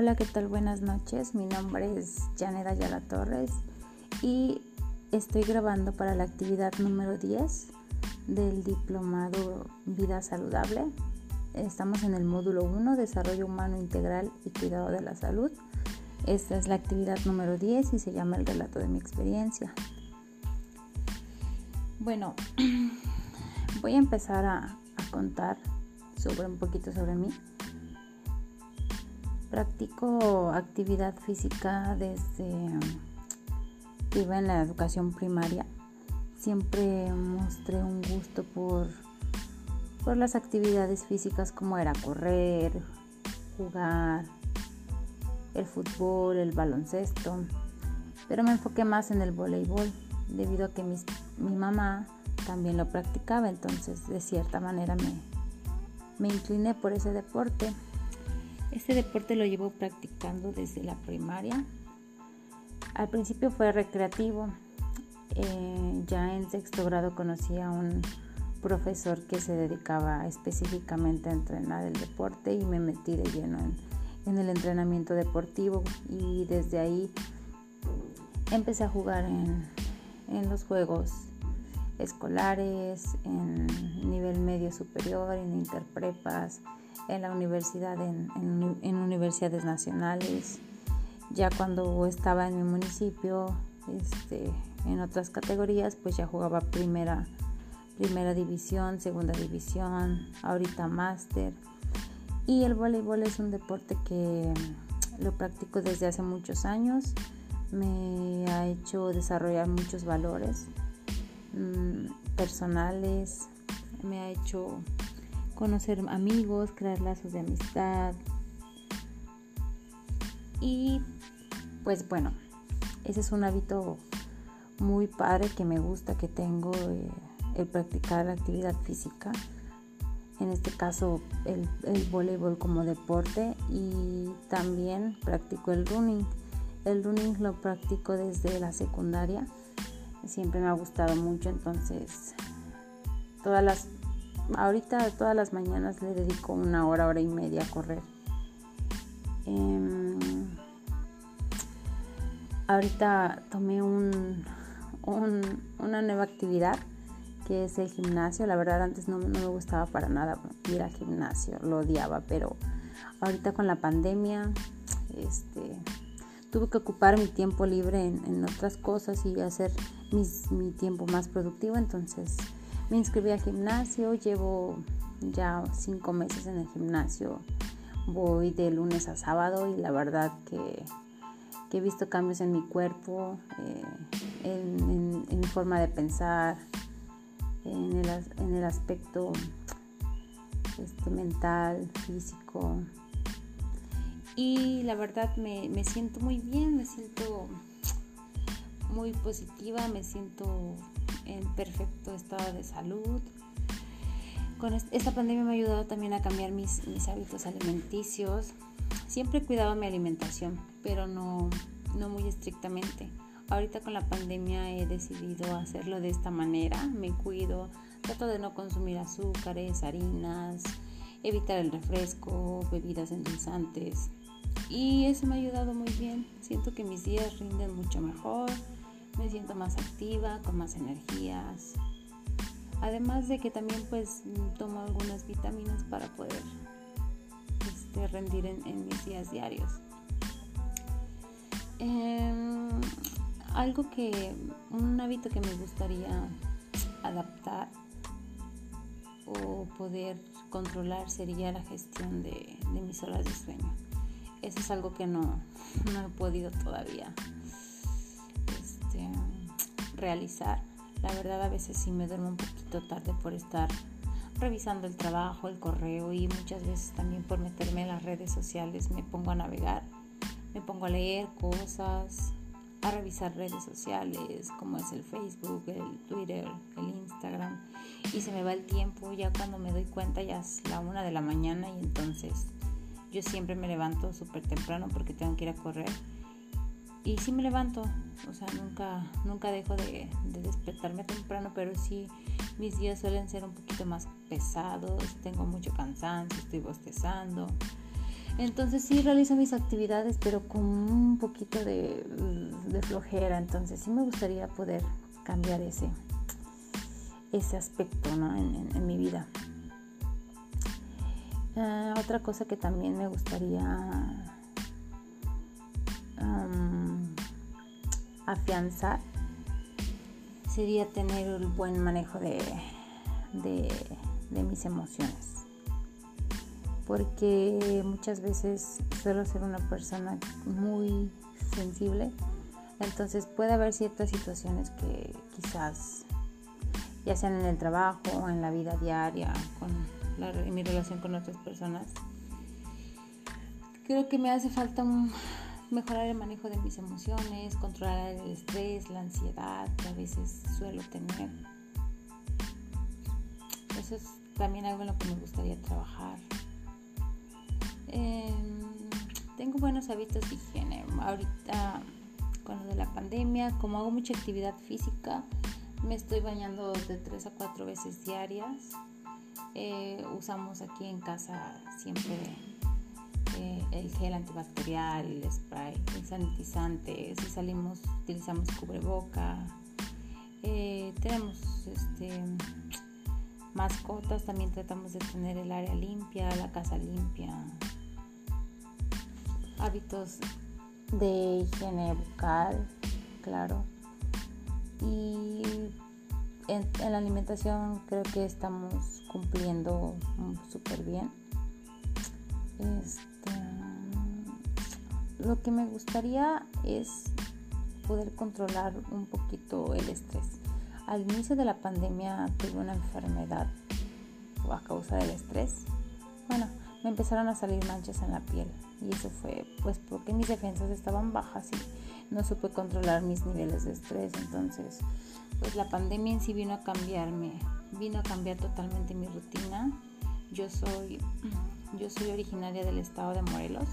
Hola, ¿qué tal? Buenas noches. Mi nombre es Janet Ayala Torres y estoy grabando para la actividad número 10 del diplomado Vida Saludable. Estamos en el módulo 1, Desarrollo Humano Integral y Cuidado de la Salud. Esta es la actividad número 10 y se llama el relato de mi experiencia. Bueno, voy a empezar a, a contar sobre un poquito sobre mí. Practico actividad física desde que iba en la educación primaria. Siempre mostré un gusto por, por las actividades físicas como era correr, jugar, el fútbol, el baloncesto, pero me enfoqué más en el voleibol debido a que mi mamá también lo practicaba, entonces de cierta manera me, me incliné por ese deporte. Este deporte lo llevo practicando desde la primaria. Al principio fue recreativo. Eh, ya en sexto grado conocí a un profesor que se dedicaba específicamente a entrenar el deporte y me metí de lleno en, el entrenamiento deportivo y desde ahí empecé a jugar en, en los juegos escolares, en nivel medio superior, en interprepas, en la universidad, en, universidades nacionales. Ya cuando estaba en mi municipio, este, en otras categorías, pues ya jugaba primera, primera división, segunda división, ahorita máster. Y el voleibol es un deporte que lo practico desde hace muchos años. Me ha hecho desarrollar muchos valores mm, personales, me ha hecho conocer amigos, crear lazos de amistad. Y pues bueno, ese es un hábito muy padre que me gusta, que tengo, eh, el practicar la actividad física. En este caso el, el voleibol como deporte y también practico el running. El running lo practico desde la secundaria. Siempre me ha gustado mucho, entonces todas las ahorita todas las mañanas le dedico una hora, hora y media a correr. Em, ahorita tomé un, una nueva actividad que es el gimnasio. La verdad antes no, me gustaba para nada ir al gimnasio, lo odiaba, pero ahorita con la pandemia este, tuve que ocupar mi tiempo libre en, otras cosas y hacer mi tiempo más productivo, entonces me inscribí al gimnasio, llevo ya cinco meses en el gimnasio, voy de lunes a sábado y la verdad que, he visto cambios en mi cuerpo, eh, en, mi forma de pensar, en el, aspecto este, mental, físico. Y la verdad me, me siento muy bien, me siento muy positiva, me siento en perfecto estado de salud. Con esta pandemia me ha ayudado también a cambiar mis, hábitos alimenticios. Siempre he cuidado mi alimentación, pero no, no muy estrictamente. Ahorita con la pandemia he decidido hacerlo de esta manera. Me cuido, trato de no consumir azúcares, harinas, evitar el refresco, bebidas endulzantes. Y eso me ha ayudado muy bien. Siento que mis días rinden mucho mejor me siento más activa, con más energías. Además de que también pues tomo algunas vitaminas para poder este, rendir en, mis días diarios. Em, algo que, un hábito que me gustaría adaptar o poder controlar sería la gestión de, mis horas de sueño. Eso es algo que no, no he podido todavía realizar. La verdad a veces sí me duermo un poquito tarde por estar revisando el trabajo, el correo y muchas veces también por meterme en las redes sociales me pongo a navegar, me pongo a leer cosas, a revisar redes sociales como es el Facebook, el Twitter, el Instagram y se me va el tiempo ya cuando me doy cuenta ya es la una de la mañana y entonces yo siempre me levanto súper temprano porque tengo que ir a correr y sí me levanto, o sea, nunca, nunca dejo de, despertarme temprano, pero sí mis días suelen ser un poquito más pesados, tengo mucho cansancio, estoy bostezando. Entonces sí realizo mis actividades, pero con un poquito de, flojera. Entonces sí me gustaría poder cambiar ese, ese aspecto en, mi vida. Ah, otra cosa que también me gustaría afianzar sería tener un buen manejo de, de mis emociones. Porque muchas veces suelo ser una persona muy sensible, entonces puede haber ciertas situaciones que quizás, ya sean en el trabajo en la vida diaria, con en mi relación con otras personas, creo que me hace falta mejorar el manejo de mis emociones, controlar el estrés, la ansiedad que a veces suelo tener. Eso es también algo en lo que me gustaría trabajar. Em, tengo buenos hábitos de higiene. Ahorita con lo de la pandemia, como hago mucha actividad física, me estoy bañando de 3 a 4 veces diarias. Eh, usamos aquí en casa siempre eh, el gel antibacterial, el spray, el sanitizante. Si salimos, utilizamos cubreboca. Eh, tenemos este, mascotas, también tratamos de tener el área limpia, la casa limpia hábitos de higiene bucal, claro. Y en, la alimentación creo que estamos cumpliendo súper bien. Este, lo que me gustaría es poder controlar un poquito el estrés. Al inicio de la pandemia tuve una enfermedad a causa del estrés. Bueno, me empezaron a salir manchas en la piel y eso fue pues porque mis defensas estaban bajas y no supe controlar mis niveles de estrés entonces pues la pandemia en sí vino a cambiarme vino a cambiar totalmente mi rutina yo soy yo soy originaria del estado de Morelos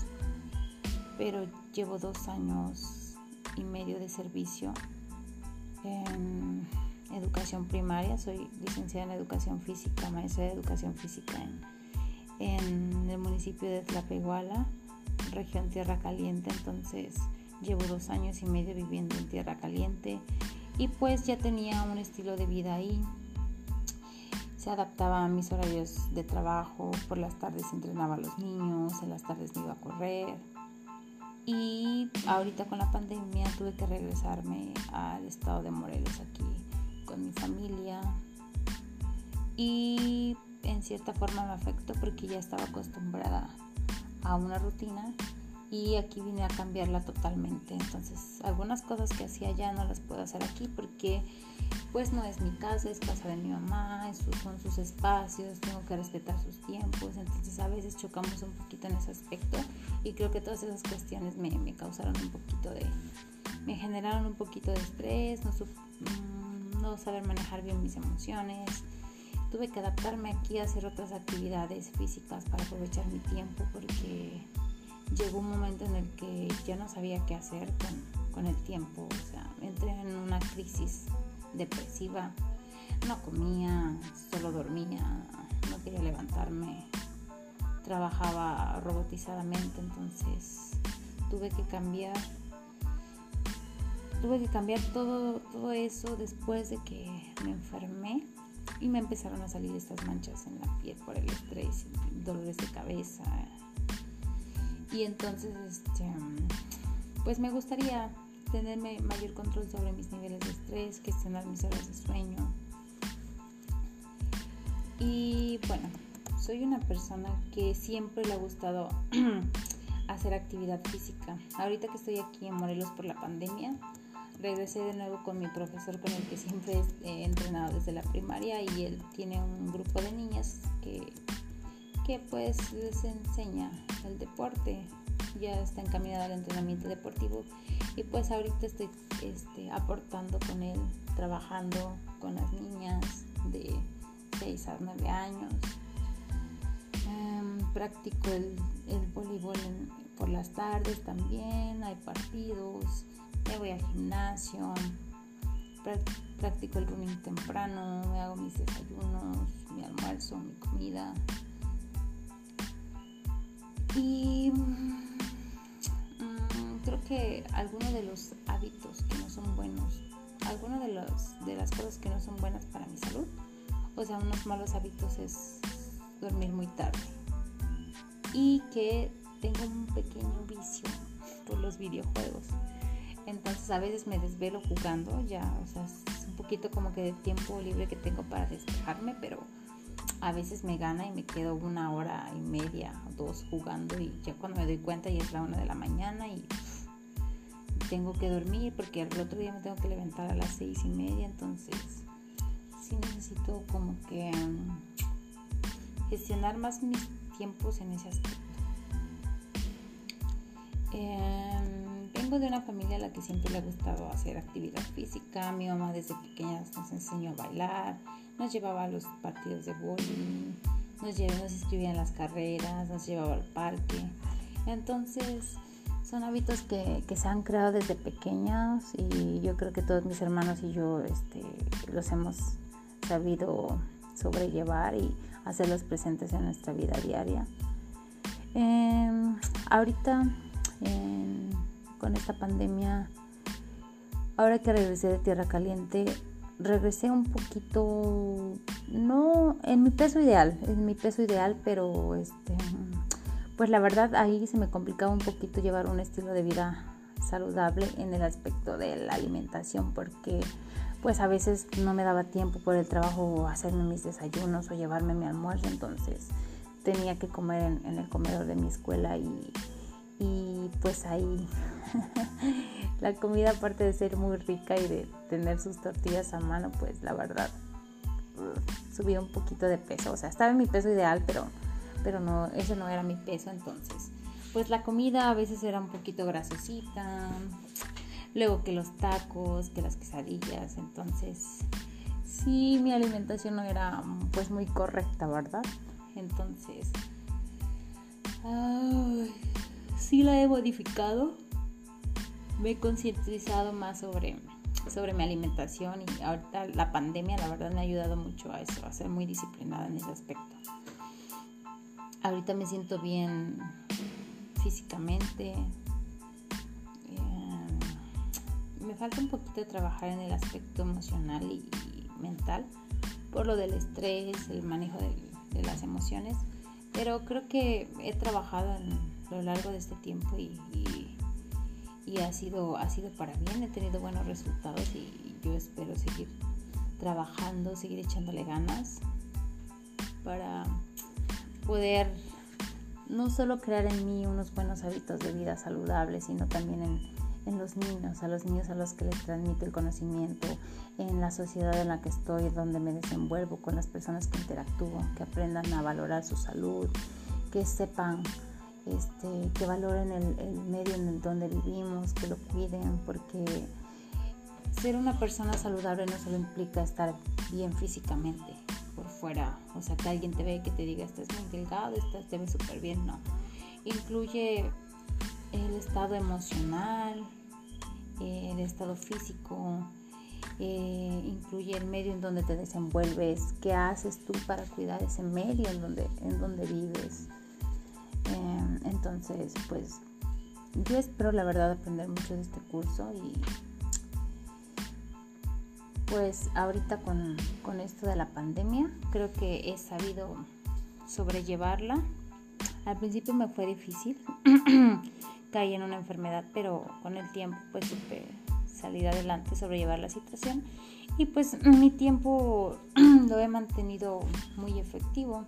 pero llevo dos años y medio de servicio en educación primaria soy licenciada en educación física maestra de educación física en en el municipio de Tlapehuala, región Tierra Caliente, entonces llevo dos años y medio viviendo en Tierra Caliente y pues ya tenía un estilo de vida ahí. Se adaptaba a mis horarios de trabajo, por las tardes entrenaba a los niños, en las tardes me iba a correr. Y ahorita con la pandemia tuve que regresarme al estado de Morelos aquí con mi familia. Y en cierta forma me afectó porque ya estaba acostumbrada a una rutina y aquí vine a cambiarla totalmente. Entonces, algunas cosas que hacía ya no las puedo hacer aquí porque pues no es mi casa, es casa de mi mamá, son sus espacios, tengo que respetar sus tiempos, entonces a veces chocamos un poquito en ese aspecto y creo que todas esas cuestiones me, me causaron un poquito de, me generaron un poquito de estrés, no, mm, no saber manejar bien mis emociones, tuve que adaptarme aquí a hacer otras actividades físicas para aprovechar mi tiempo porque llegó un momento en el que ya no sabía qué hacer con, el tiempo. O sea, entré en una crisis depresiva. No comía, solo dormía, no quería levantarme. Trabajaba robotizadamente, entonces tuve que cambiar. Tuve que cambiar todo, todo eso después de que me enfermé y me empezaron a salir estas manchas en la piel por el estrés, dolores de cabeza. Y entonces, este, pues me gustaría tener mayor control sobre mis niveles de estrés, gestionar mis horas de sueño. Y bueno, soy una persona que siempre le ha gustado hacer actividad física. Ahorita que estoy aquí en Morelos por la pandemia, regresé de nuevo con mi profesor con el que siempre he entrenado desde la primaria y él tiene un grupo de niñas que, que pues les enseña el deporte, ya está encaminado al entrenamiento deportivo y pues ahorita estoy este, aportando con él, trabajando con las niñas de 6 a 9 años. Em, practico el, el voleibol por las tardes también, hay partidos me voy al gimnasio, practico el running temprano, me hago mis desayunos, mi almuerzo, mi comida. Y mm, creo que algunos de los hábitos que no son buenos, algunas de, los, de las cosas que no son buenas para mi salud, o sea, unos malos hábitos es dormir muy tarde. Y que tengo un pequeño vicio por los videojuegos. Entonces a veces me desvelo jugando, ya, o sea, es un poquito como que de tiempo libre que tengo para despejarme, pero a veces me gana y me quedo una hora y media dos jugando y ya cuando me doy cuenta ya es la una de la mañana y tengo que dormir porque el otro día me tengo que levantar a las seis y media, entonces sí necesito como que mm, gestionar más mis tiempos en ese aspecto. Em, vengo de una familia a la que siempre le ha gustado hacer actividad física. Mi mamá desde pequeña nos enseñó a bailar, nos llevaba a los partidos de bowling, nos, llevaba, nos en las carreras, nos llevaba al parque. Entonces, son hábitos que, que, se han creado desde pequeños y yo creo que todos mis hermanos y yo este, los hemos sabido sobrellevar y hacerlos presentes en nuestra vida diaria. Em, ahorita con esta pandemia, ahora que regresé de Tierra Caliente, regresé un poquito, no en mi peso ideal, en mi peso ideal, pero este, pues la verdad ahí se me complicaba un poquito llevar un estilo de vida saludable en el aspecto de la alimentación, porque pues a veces no me daba tiempo por el trabajo hacerme mis desayunos o llevarme mi almuerzo, entonces tenía que comer en, en el comedor de mi escuela y y pues ahí la comida aparte de ser muy rica y de tener sus tortillas a mano, pues la verdad subí un poquito de peso, o sea, estaba en mi peso ideal, pero pero no ese no era mi peso, entonces pues la comida a veces era un poquito grasosita, luego que los tacos, que las quesadillas, entonces sí mi alimentación no era pues muy correcta, ¿verdad? Entonces ay, sí la he modificado. Me he concientizado más sobre, sobre mi alimentación y ahorita la pandemia la verdad me ha ayudado mucho a eso, a ser muy disciplinada en ese aspecto. Ahorita me siento bien físicamente. Eh, me falta un poquito trabajar en el aspecto emocional y, mental por lo del estrés, el manejo de las emociones, pero creo que he trabajado en lo largo de este tiempo y, y, ha, sido, ha sido para bien, he tenido buenos resultados y yo espero seguir trabajando, seguir echándole ganas para poder no solo crear en mí unos buenos hábitos de vida saludables, sino también en, en, los niños, a los niños a los que les transmito el conocimiento, en la sociedad en la que estoy, donde me desenvuelvo, con las personas que interactúo, que aprendan a valorar su salud, que sepan este, que valoren el, medio en el donde vivimos, que lo cuiden, porque ser una persona saludable no solo implica estar bien físicamente por fuera, o sea, que alguien te ve y que te diga, estás muy delgado, estás, te ves súper bien, no. Incluye el estado emocional, el estado físico, eh, incluye el medio en donde te desenvuelves, qué haces tú para cuidar ese medio en donde, en donde vives. Em, entonces, pues yo espero la verdad aprender mucho de este curso y pues ahorita con, con esto de la pandemia creo que he sabido sobrellevarla. Al principio me fue difícil, caí en una enfermedad, pero con el tiempo pues supe salir adelante, sobrellevar la situación y pues mi tiempo lo he mantenido muy efectivo.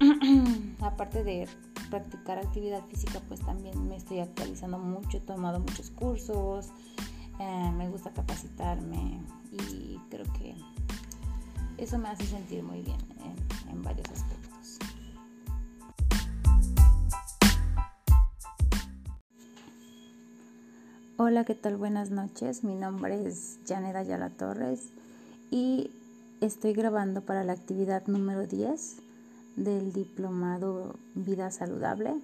aparte de practicar actividad física, pues también me estoy actualizando mucho, he tomado muchos cursos, eh, me gusta capacitarme y creo que eso me hace sentir muy bien en, varios aspectos. Hola, ¿qué tal? Buenas noches. Mi nombre es Janet Ayala Torres y estoy grabando para la actividad número 10 del diplomado Vida Saludable.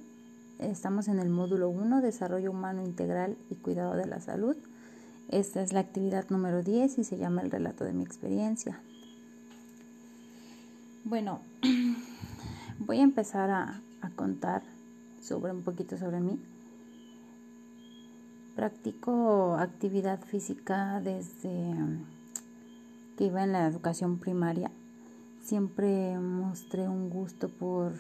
Estamos en el módulo 1, Desarrollo Humano Integral y Cuidado de la Salud. Esta es la actividad número 10 y se llama el relato de mi experiencia. Bueno, voy a empezar a, contar sobre un poquito sobre mí. Practico actividad física desde que iba en la educación primaria. Siempre mostré un gusto por,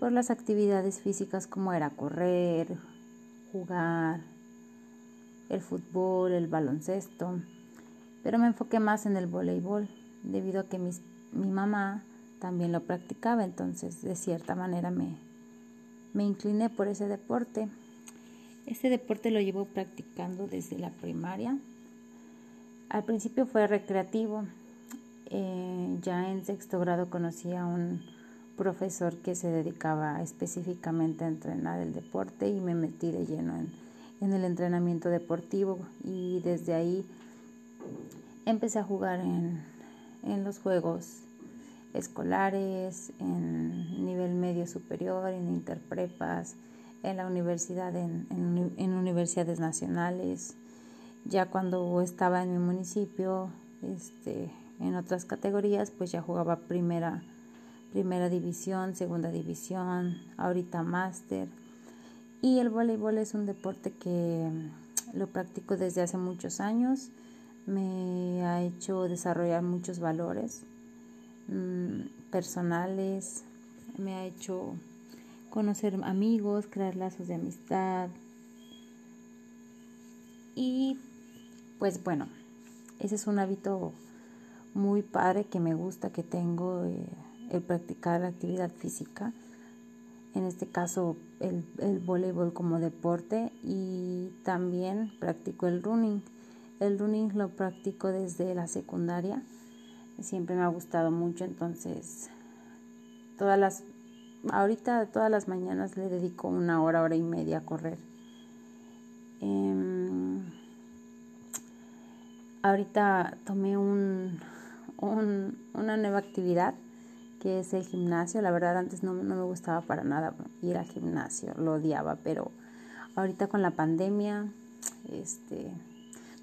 por las actividades físicas como era correr, jugar, el fútbol, el baloncesto, pero me enfoqué más en el voleibol debido a que mi mamá también lo practicaba, entonces de cierta manera me, me incliné por ese deporte. Este deporte lo llevo practicando desde la primaria. Al principio fue recreativo. Eh, ya en sexto grado conocí a un profesor que se dedicaba específicamente a entrenar el deporte y me metí de lleno en, el entrenamiento deportivo y desde ahí empecé a jugar en, los juegos escolares, en nivel medio superior, en interprepas, en la universidad, en, universidades nacionales. Ya cuando estaba en mi municipio, este, en otras categorías, pues ya jugaba primera, primera división, segunda división, ahorita máster. Y el voleibol es un deporte que lo practico desde hace muchos años. Me ha hecho desarrollar muchos valores mm, personales, me ha hecho conocer amigos, crear lazos de amistad. Y pues bueno, ese es un hábito muy padre que me gusta, que tengo, eh, el practicar la actividad física. En este caso, el, el voleibol como deporte y también practico el running. El running lo practico desde la secundaria. Siempre me ha gustado mucho, entonces todas las ahorita todas las mañanas le dedico una hora, hora y media a correr. Em, ahorita tomé un, una nueva actividad que es el gimnasio. La verdad antes no, me gustaba para nada ir al gimnasio, lo odiaba, pero ahorita con la pandemia este,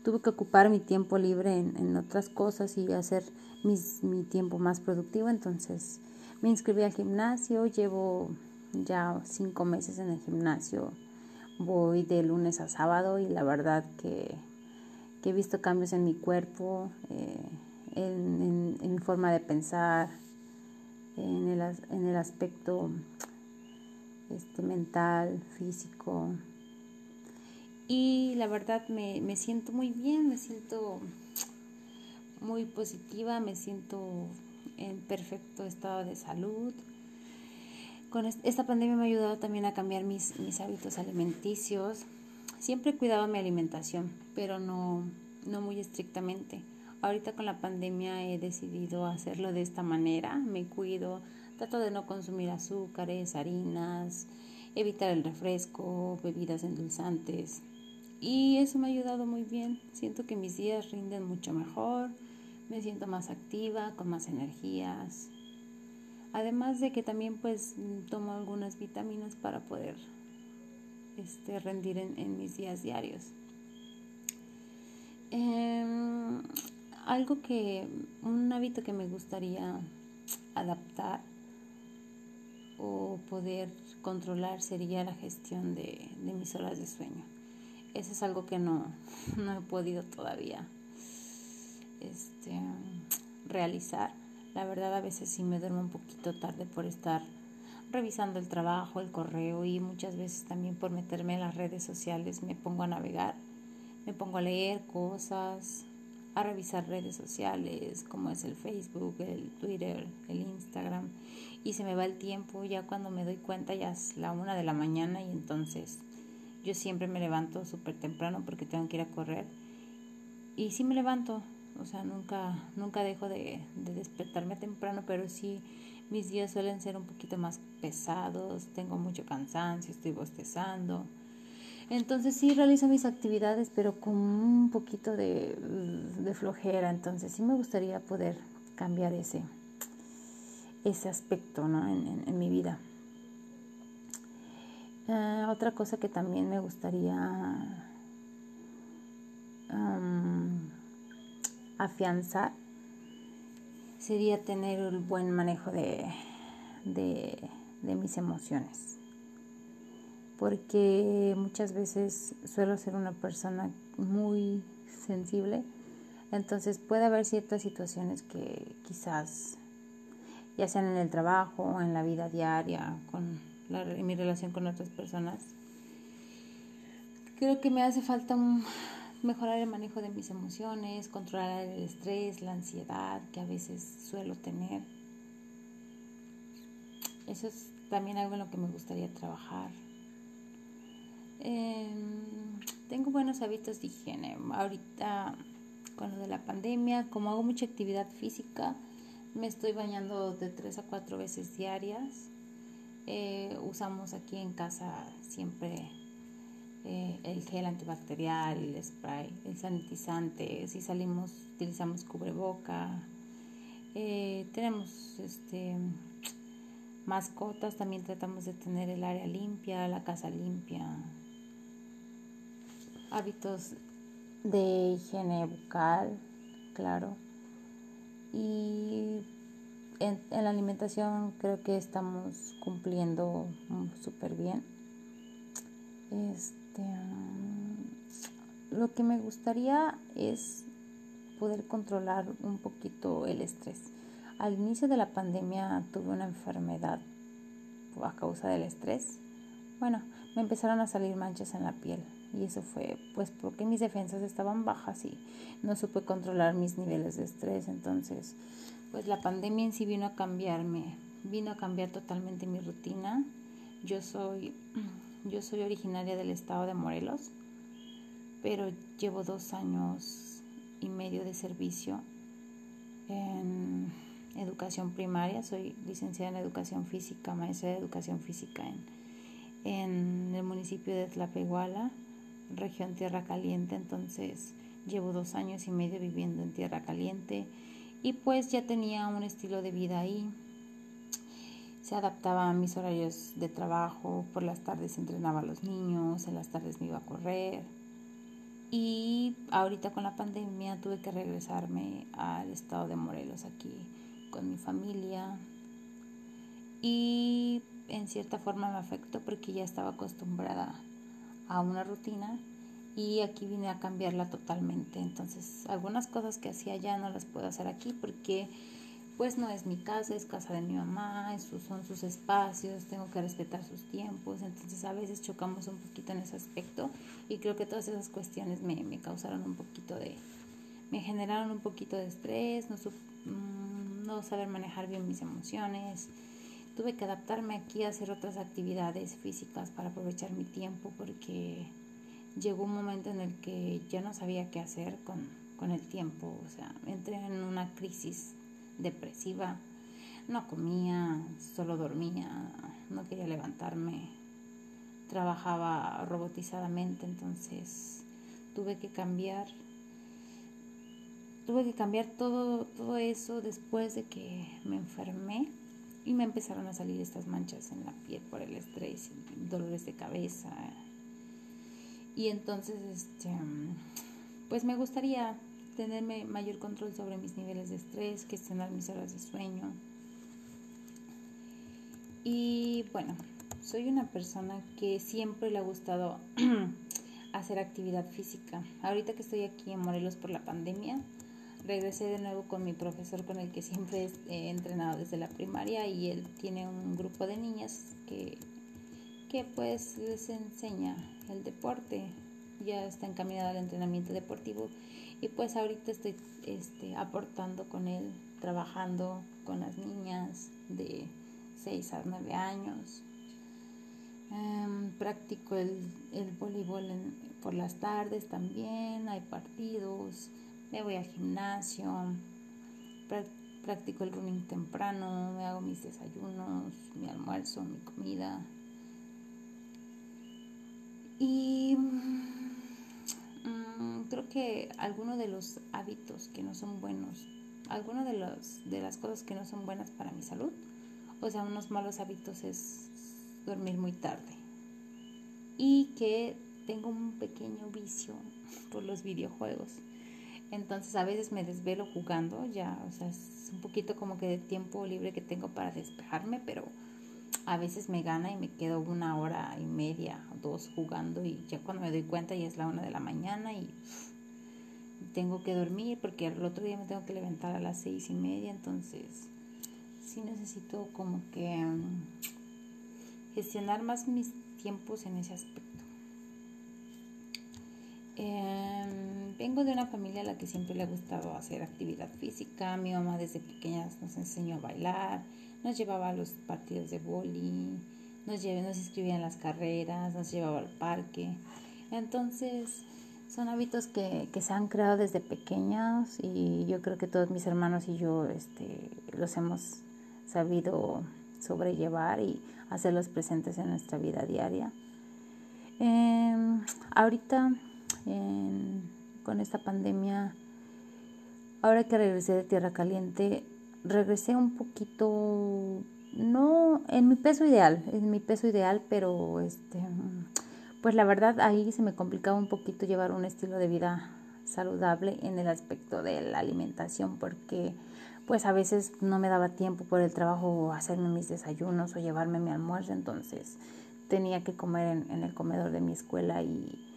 tuve que ocupar mi tiempo libre en, otras cosas y hacer mi tiempo más productivo, entonces me inscribí al gimnasio, llevo ya cinco meses en el gimnasio, voy de lunes a sábado y la verdad que, he visto cambios en mi cuerpo, eh, en, mi forma de pensar, en el, en el aspecto este, mental, físico. Y la verdad me, me siento muy bien, me siento muy positiva, me siento en perfecto estado de salud. Con esta pandemia me ha ayudado también a cambiar mis, mis hábitos alimenticios. Siempre he cuidado mi alimentación, pero no, no muy estrictamente. Ahorita con la pandemia he decidido hacerlo de esta manera. Me cuido, trato de no consumir azúcares, harinas, evitar el refresco, bebidas endulzantes. Y eso me ha ayudado muy bien. Siento que mis días rinden mucho mejor me siento más activa, con más energías. Además de que también pues tomo algunas vitaminas para poder este, rendir en, mis días diarios. Em, algo que, un hábito que me gustaría adaptar o poder controlar sería la gestión de, mis horas de sueño. Eso es algo que no, no he podido todavía este, realizar. La verdad a veces sí me duermo un poquito tarde por estar revisando el trabajo, el correo y muchas veces también por meterme en las redes sociales me pongo a navegar, me pongo a leer cosas, a revisar redes sociales como es el Facebook, el Twitter, el Instagram y se me va el tiempo ya cuando me doy cuenta ya es la una de la mañana y entonces yo siempre me levanto súper temprano porque tengo que ir a correr y sí me levanto o sea, nunca, nunca dejo de, despertarme temprano, pero sí mis días suelen ser un poquito más pesados, tengo mucho cansancio, estoy bostezando. Entonces sí realizo mis actividades, pero con un poquito de, flojera. Entonces sí me gustaría poder cambiar ese, ese aspecto ¿no? en, mi vida. Eh, otra cosa que también me gustaría afianzar sería tener el buen manejo de, de, mis emociones. Porque muchas veces suelo ser una persona muy sensible, entonces puede haber ciertas situaciones que quizás ya sean en el trabajo en la vida diaria, con en mi relación con otras personas, creo que me hace falta mejorar el manejo de mis emociones, controlar el estrés, la ansiedad que a veces suelo tener. Eso es también algo en lo que me gustaría trabajar. Em, tengo buenos hábitos de higiene. Ahorita con lo de la pandemia, como hago mucha actividad física, me estoy bañando de tres a cuatro veces diarias. Eh, usamos aquí en casa siempre eh, el gel antibacterial, el spray, el sanitizante. Si salimos, utilizamos cubreboca. Eh, tenemos este mascotas, también tratamos de tener el área limpia, la casa limpia. Hábitos de higiene bucal, claro. Y en, la alimentación creo que estamos cumpliendo súper bien. Este, mm, lo que me gustaría es poder controlar un poquito el estrés. Al inicio de la pandemia tuve una enfermedad a causa del estrés. Bueno, me empezaron a salir manchas en la piel y eso fue pues porque mis defensas estaban bajas y no supe controlar mis niveles de estrés. Entonces, pues la pandemia en sí vino a cambiarme, vino a cambiar totalmente mi rutina. Yo soy, yo soy originaria del estado de Morelos, pero llevo dos años y medio de servicio en educación primaria. Soy licenciada en educación física, maestra de educación física en, en el municipio de Tlapehuala, región Tierra Caliente. Entonces llevo dos años y medio viviendo en Tierra Caliente y pues ya tenía un estilo de vida ahí. Se adaptaba a mis horarios de trabajo, por las tardes entrenaba a los niños, en las tardes me iba a correr. Y ahorita con la pandemia tuve que regresarme al estado de Morelos aquí con mi familia. Y en cierta forma me afectó porque ya estaba acostumbrada a una rutina y aquí vine a cambiarla totalmente. Entonces, algunas cosas que hacía ya no las puedo hacer aquí porque pues no es mi casa, es casa de mi mamá, esos son sus espacios, tengo que respetar sus tiempos, entonces a veces chocamos un poquito en ese aspecto y creo que todas esas cuestiones me, me causaron un poquito de, me generaron un poquito de estrés, no, mm, no saber manejar bien mis emociones, tuve que adaptarme aquí a hacer otras actividades físicas para aprovechar mi tiempo porque llegó un momento en el que ya no sabía qué hacer con, el tiempo, o sea, entré en una crisis depresiva, no comía, solo dormía, no quería levantarme, trabajaba robotizadamente, entonces tuve que cambiar, tuve que cambiar todo, todo eso después de que me enfermé y me empezaron a salir estas manchas en la piel por el estrés, dolores de cabeza, y entonces, este, pues me gustaría tenerme mayor control sobre mis niveles de estrés, gestionar mis horas de sueño. Y bueno, soy una persona que siempre le ha gustado hacer actividad física. Ahorita que estoy aquí en Morelos por la pandemia, regresé de nuevo con mi profesor con el que siempre he entrenado desde la primaria y él tiene un grupo de niñas que que pues les enseña el deporte, ya está encaminado al entrenamiento deportivo y pues ahorita estoy este, aportando con él, trabajando con las niñas de 6 a 9 años. Em, practico el, el voleibol por las tardes también, hay partidos, me voy al gimnasio, practico el running temprano, me hago mis desayunos, mi almuerzo, mi comida, y mm, creo que algunos de los hábitos que no son buenos, algunas de, de las cosas que no son buenas para mi salud, o sea, unos malos hábitos es dormir muy tarde. Y que tengo un pequeño vicio por los videojuegos. Entonces a veces me desvelo jugando, ya, o sea, es un poquito como que de tiempo libre que tengo para despejarme, pero a veces me gana y me quedo una hora y media o dos jugando y ya cuando me doy cuenta ya es la una de la mañana y tengo que dormir porque el otro día me tengo que levantar a las seis y media, entonces sí necesito como que mm, gestionar más mis tiempos en ese aspecto. Em, vengo de una familia a la que siempre le ha gustado hacer actividad física. Mi mamá desde pequeñas nos enseñó a bailar, nos llevaba a los partidos de boli, nos, nos inscribía en las carreras, nos llevaba al parque. Entonces, son hábitos que, que, se han creado desde pequeños y yo creo que todos mis hermanos y yo este, los hemos sabido sobrellevar y hacerlos presentes en nuestra vida diaria. Em, ahorita con esta pandemia, ahora que regresé de Tierra Caliente, regresé un poquito, no en mi peso ideal, en mi peso ideal, pero este, pues la verdad ahí se me complicaba un poquito llevar un estilo de vida saludable en el aspecto de la alimentación porque pues a veces no me daba tiempo por el trabajo hacerme mis desayunos o llevarme mi almuerzo, entonces tenía que comer en el comedor de mi escuela y,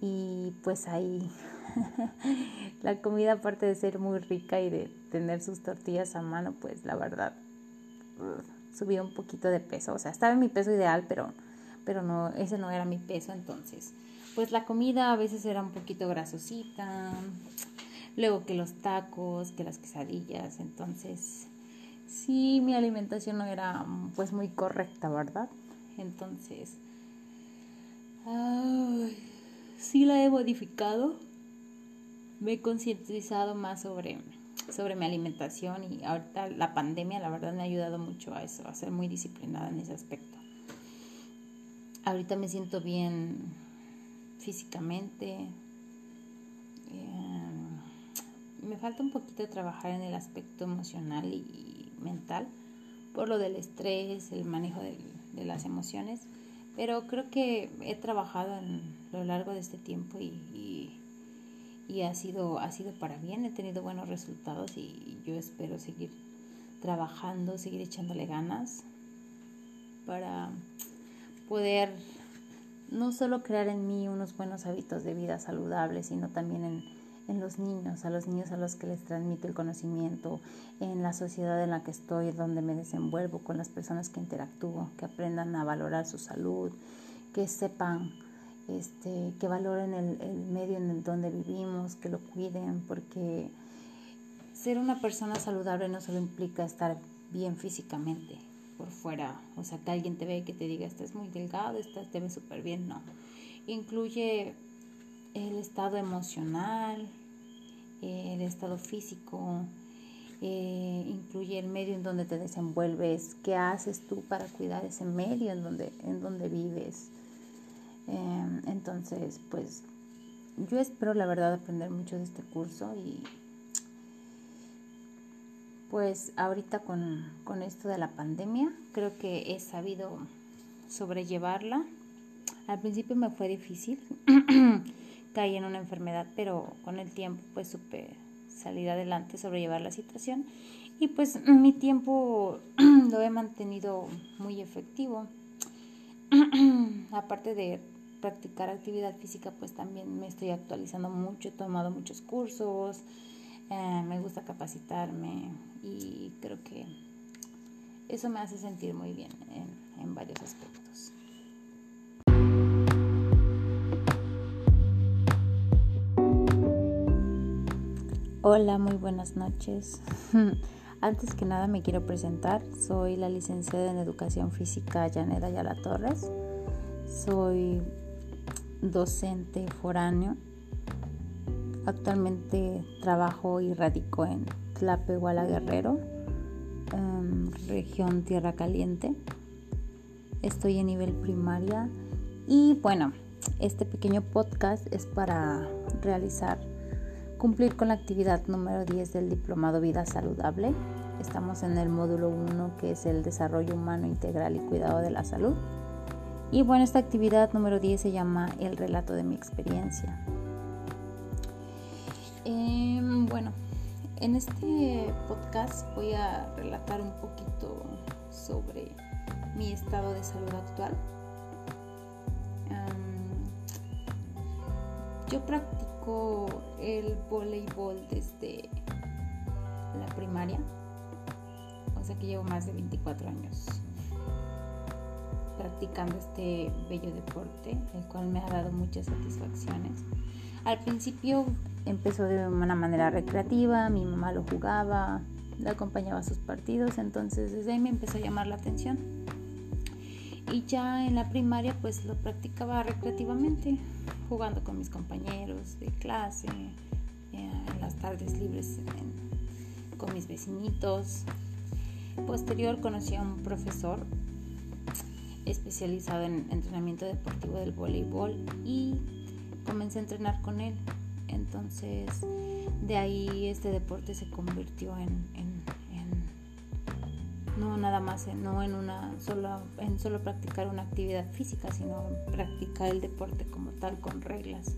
y pues ahí la comida aparte de ser muy rica y de tener sus tortillas a mano, pues la verdad subió un poquito de peso, o sea, estaba en mi peso ideal, pero pero no ese no era mi peso, entonces pues la comida a veces era un poquito grasosita, luego que los tacos, que las quesadillas, entonces sí mi alimentación no era pues muy correcta, ¿verdad? Entonces sí la he modificado. Me he concientizado más sobre, sobre mi alimentación y ahorita la pandemia la verdad me ha ayudado mucho a eso, a ser muy disciplinada en ese aspecto. Ahorita me siento bien físicamente. Eh, me falta un poquito trabajar en el aspecto emocional y mental por lo del estrés, el manejo de las emociones pero creo que he trabajado en lo largo de este tiempo y, y, ha, sido, ha sido para bien, he tenido buenos resultados y yo espero seguir trabajando, seguir echándole ganas para poder no solo crear en mí unos buenos hábitos de vida saludables, sino también en en los niños, a los niños a los que les transmito el conocimiento, en la sociedad en la que estoy, donde me desenvuelvo, con las personas que interactúo, que aprendan a valorar su salud, que sepan, este, que valoren el, el medio en el donde vivimos, que lo cuiden, porque ser una persona saludable no solo implica estar bien físicamente por fuera, o sea, que alguien te ve y que te diga, estás muy delgado, estás, te ves súper bien, no. Incluye el estado emocional, el estado físico, eh, incluye el medio en donde te desenvuelves, qué haces tú para cuidar ese medio en donde, en donde vives. Em, entonces, pues yo espero la verdad aprender mucho de este curso y pues ahorita con, con esto de la pandemia creo que he sabido sobrellevarla. Al principio me fue difícil. caí en una enfermedad, pero con el tiempo pues supe salir adelante, sobrellevar la situación y pues mi tiempo lo he mantenido muy efectivo. Aparte de practicar actividad física, pues también me estoy actualizando mucho, he tomado muchos cursos, eh, me gusta capacitarme y creo que eso me hace sentir muy bien en varios aspectos. Hola, muy buenas noches. Antes que nada me quiero presentar. Soy la licenciada en Educación Física Yaneda Ayala Torres. Soy docente foráneo. Actualmente trabajo y radico en Tlapehuala Guerrero, em, región Tierra Caliente. Estoy en nivel primaria y bueno, este pequeño podcast es para realizar cumplir con la actividad número 10 del Diplomado Vida Saludable. Estamos en el módulo 1 que es el desarrollo humano integral y cuidado de la salud. Y bueno, esta actividad número 10 se llama el relato de mi experiencia. Em, bueno, en este podcast voy a relatar un poquito sobre mi estado de salud actual. yo practico el voleibol desde la primaria, o sea que llevo más de 24 años practicando este bello deporte, el cual me ha dado muchas satisfacciones. Al principio empezó de una manera recreativa, mi mamá lo jugaba, le acompañaba a sus partidos, entonces desde ahí me empezó a llamar la atención. Y ya en la primaria pues lo practicaba recreativamente, jugando con mis compañeros de clase, eh, en las tardes libres con mis vecinitos. Posterior conocí a un profesor especializado en entrenamiento deportivo del voleibol y comencé a entrenar con él. Entonces de ahí este deporte se convirtió en, no nada más no en una solo en solo practicar una actividad física, sino practicar el deporte como tal con reglas.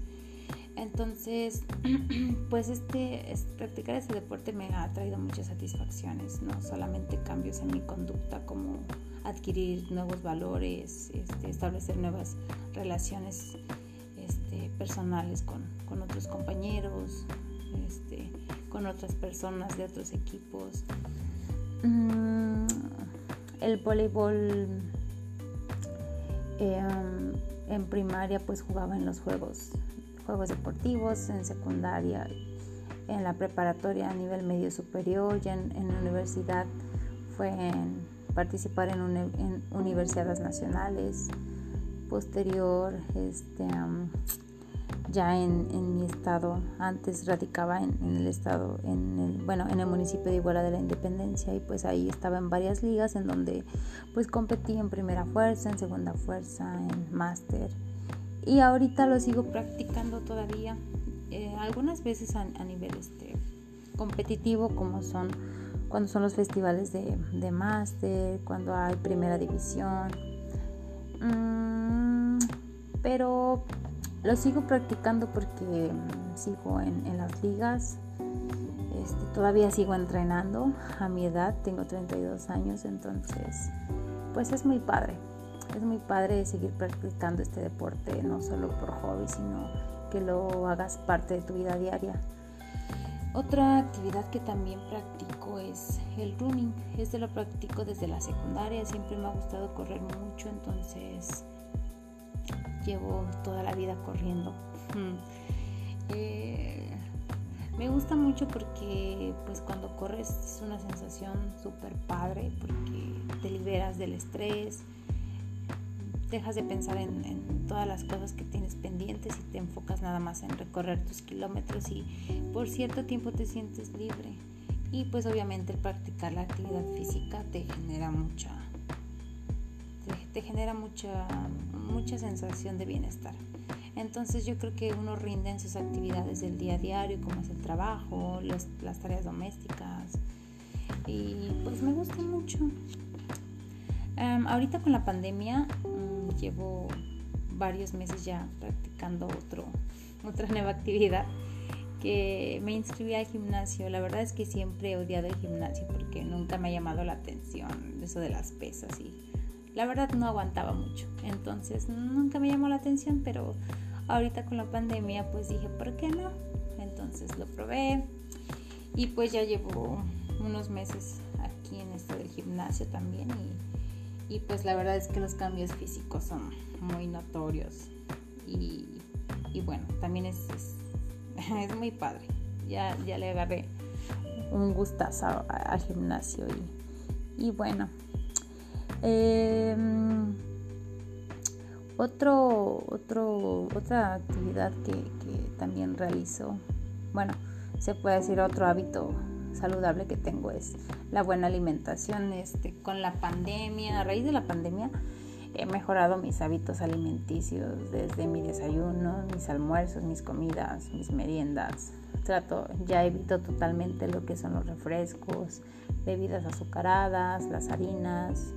Entonces, pues este, practicar ese deporte me ha traído muchas satisfacciones, no solamente cambios en mi conducta como adquirir nuevos valores, este, establecer nuevas relaciones este, personales con, otros compañeros, este, con otras personas de otros equipos. Mm, el voleibol em, en primaria pues jugaba en los juegos, juegos deportivos, en secundaria, en la preparatoria a nivel medio superior y en, en la universidad fue en participar en, en universidades nacionales. Posterior, este, ya en, mi estado, antes radicaba en, el estado, en el, bueno, en el municipio de Iguala de la Independencia y pues ahí estaba en varias ligas en donde pues competí en primera fuerza, en segunda fuerza, en máster y ahorita lo sigo practicando todavía, eh, algunas veces a, nivel este, competitivo como son cuando son los festivales de, de máster, cuando hay primera división. Mm, pero lo sigo practicando porque sigo en, las ligas. Este, todavía sigo entrenando a mi edad, tengo 32 años, entonces pues es muy padre. Es muy padre seguir practicando este deporte, no solo por hobby, sino que lo hagas parte de tu vida diaria. Otra actividad que también practico es el running. Este lo practico desde la secundaria. Siempre me ha gustado correr mucho, entonces llevo toda la vida corriendo. Eh, me gusta mucho porque pues cuando corres es una sensación súper padre porque te liberas del estrés, dejas de pensar en, todas las cosas que tienes pendientes y te enfocas nada más en recorrer tus kilómetros y por cierto tiempo te sientes libre. Y pues obviamente el practicar la actividad física te genera mucha, te, genera mucha, mucha sensación de bienestar. Entonces yo creo que uno rinde en sus actividades del día a día, como es el trabajo, las tareas domésticas. Y pues me gusta mucho. Em, ahorita con la pandemia llevo varios meses ya practicando otro, otra nueva actividad que me inscribí al gimnasio. La verdad es que siempre he odiado el gimnasio porque nunca me ha llamado la atención eso de las pesas y la verdad no aguantaba mucho. Entonces nunca me llamó la atención, pero ahorita con la pandemia pues dije, ¿por qué no? Entonces lo probé y pues ya llevo unos meses aquí en esto del gimnasio también y pues la verdad es que los cambios físicos son muy notorios y, bueno, también es, es, muy padre. Ya, ya le agarré un gustazo al gimnasio y, bueno. Em, otro, otro, otra actividad que, que también realizo, bueno, se puede decir otro hábito saludable que tengo es la buena alimentación. Este, con la pandemia, a raíz de la pandemia, he mejorado mis hábitos alimenticios, desde mi desayuno, mis almuerzos, mis comidas, mis meriendas. Trato, ya evito totalmente lo que son los refrescos, bebidas azucaradas, las harinas.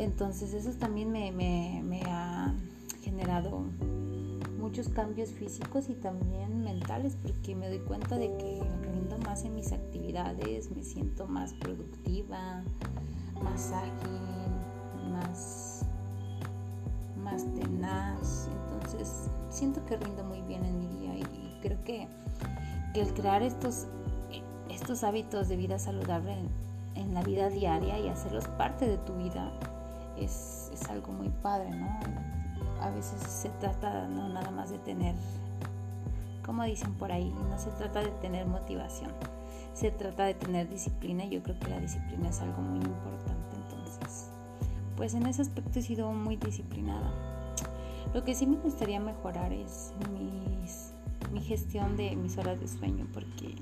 Entonces eso también me, ha generado muchos cambios físicos y también mentales porque me doy cuenta de que rindo más en mis actividades, me siento más productiva, más ágil, más, más tenaz. Entonces siento que rindo muy bien en mi día y, creo que, que, el crear estos, estos hábitos de vida saludable en, la vida diaria y hacerlos parte de tu vida es, algo muy padre, ¿no? A veces se trata no nada más de tener, como dicen por ahí, no se trata de tener motivación, se trata de tener disciplina y yo creo que la disciplina es algo muy importante. Entonces, pues en ese aspecto he sido muy disciplinada. Lo que sí me gustaría mejorar es mi gestión de mis horas de sueño porque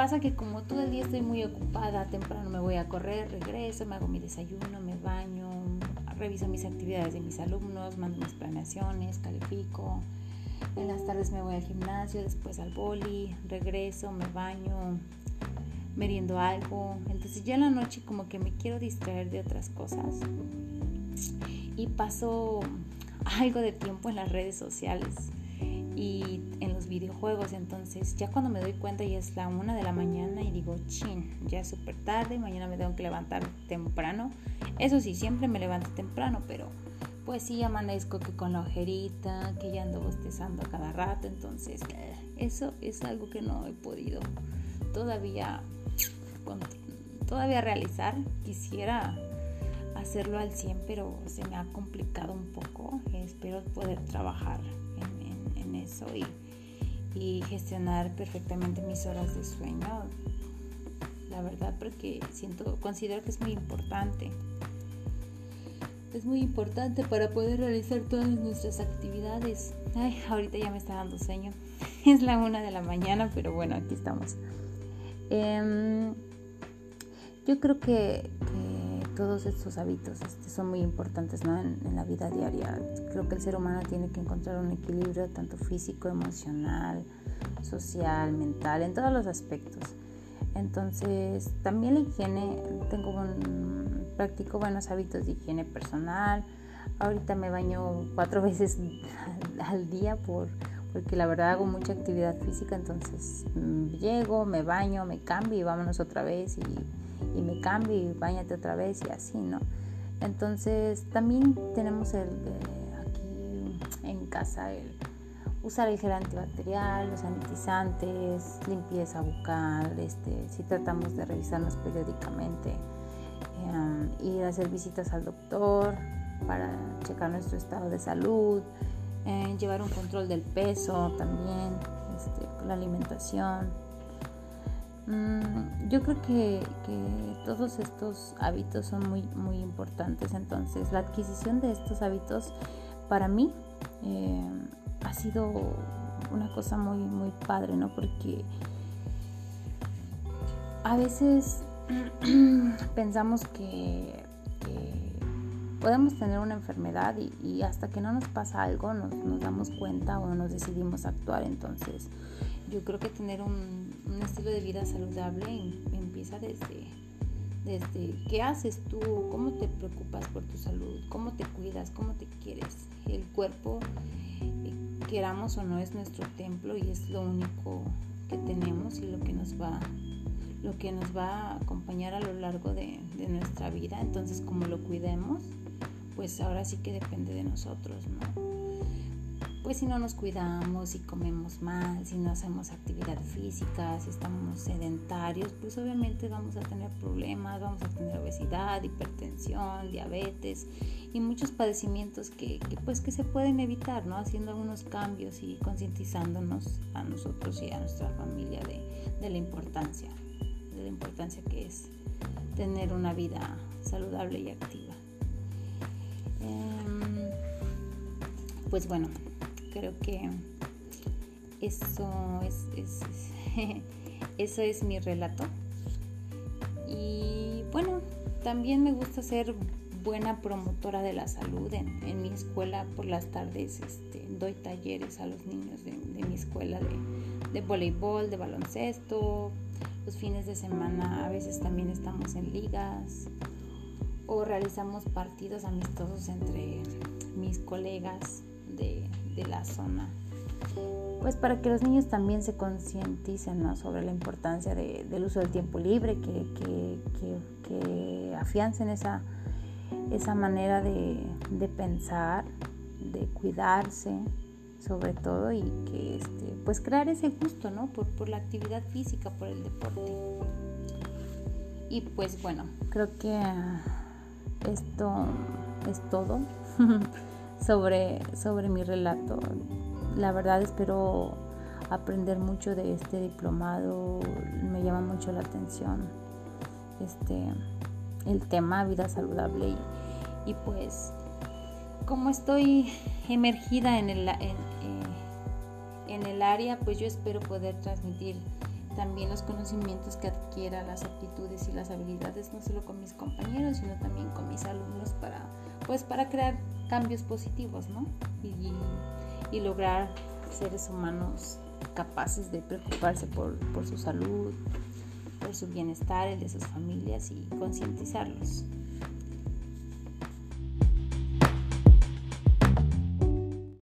pasa que como todo el día estoy muy ocupada, temprano me voy a correr, regreso, me hago mi desayuno, me baño, reviso mis actividades de mis alumnos, mando mis planeaciones, califico. En las tardes me voy al gimnasio, después al boli, regreso, me baño, meriendo algo. Entonces ya en la noche como que me quiero distraer de otras cosas. Y paso algo de tiempo en las redes sociales y en videojuegos. Entonces ya cuando me doy cuenta ya es la una de la mañana y digo, chin, ya es súper tarde, mañana me tengo que levantar temprano. Eso sí, siempre me levanto temprano, pero pues sí amanezco que con la ojerita, que ya ando bostezando cada rato. Entonces eh, eso es algo que no he podido todavía, todavía realizar. Quisiera hacerlo al 100, pero se me ha complicado un poco. Espero poder trabajar en, eso y, y, gestionar perfectamente mis horas de sueño. La verdad, porque siento, considero que es muy importante. Es muy importante para poder realizar todas nuestras actividades. Ay, ahorita ya me está dando sueño. Es la una de la mañana, pero bueno, aquí estamos. Eh, yo creo que, todos estos hábitos este, son muy importantes en, la vida diaria. Creo que el ser humano tiene que encontrar un equilibrio tanto físico, emocional, social, mental, en todos los aspectos. Entonces, también la higiene, tengo un, practico buenos hábitos de higiene personal. Ahorita me baño cuatro veces al día por, porque la verdad hago mucha actividad física, entonces mm, llego, me baño, me cambio y vámonos otra vez y y me cambio y bañate otra vez y así, ¿no? Entonces también tenemos el, eh, aquí en casa el usar el gel antibacterial, los sanitizantes, limpieza bucal, este, si tratamos de revisarnos periódicamente, eh, ir a hacer visitas al doctor para checar nuestro estado de salud, eh, llevar un control del peso también, este, la alimentación, yo creo que, todos estos hábitos son muy, muy importantes. Entonces, la adquisición de estos hábitos para mí eh, ha sido una cosa muy, muy padre, ¿no? Porque a veces pensamos que, podemos tener una enfermedad y, hasta que no nos pasa algo nos, nos damos cuenta o nos decidimos actuar. Entonces, yo creo que tener un, estilo de vida saludable em, empieza desde, desde qué haces tú, cómo te preocupas por tu salud, cómo te cuidas, cómo te quieres. El cuerpo, eh, queramos o no, es nuestro templo y es lo único que tenemos y lo que nos va lo que nos va a acompañar a lo largo de, de nuestra vida. Entonces, como lo cuidemos, pues ahora sí que depende de nosotros, ¿no? Pues si no nos cuidamos, si comemos mal, si no hacemos actividad física, si estamos sedentarios, pues obviamente vamos a tener problemas, vamos a tener obesidad, hipertensión, diabetes y muchos padecimientos que, pues que se pueden evitar, ¿no? Haciendo algunos cambios y concientizándonos a nosotros y a nuestra familia de, la importancia, de la importancia que es tener una vida saludable y activa. Em, pues bueno, creo que eso es, eso es mi relato. Y bueno, también me gusta ser buena promotora de la salud. En, mi escuela por las tardes este, doy talleres a los niños de, mi escuela de, de, voleibol, de baloncesto. Los fines de semana a veces también estamos en ligas o realizamos partidos amistosos entre mis colegas de, de la zona. Pues para que los niños también se concienticen sobre la importancia del uso del tiempo libre, que, que, que, afiancen esa, esa manera de, pensar, de cuidarse sobre todo y que este, pues crear ese gusto, ¿no? Por, por la actividad física, por el deporte. Y pues bueno, creo que esto es todo sobre, sobre mi relato. La verdad espero aprender mucho de este diplomado, me llama mucho la atención este el tema vida saludable y, pues como estoy emergida en el, en, eh, en el área, pues yo espero poder transmitir también los conocimientos que adquiera, las aptitudes y las habilidades, no solo con mis compañeros, sino también con mis alumnos para, pues, para crear cambios positivos, ¿no? Y, y lograr seres humanos capaces de preocuparse por, por su salud, por su bienestar, el de sus familias y concientizarlos.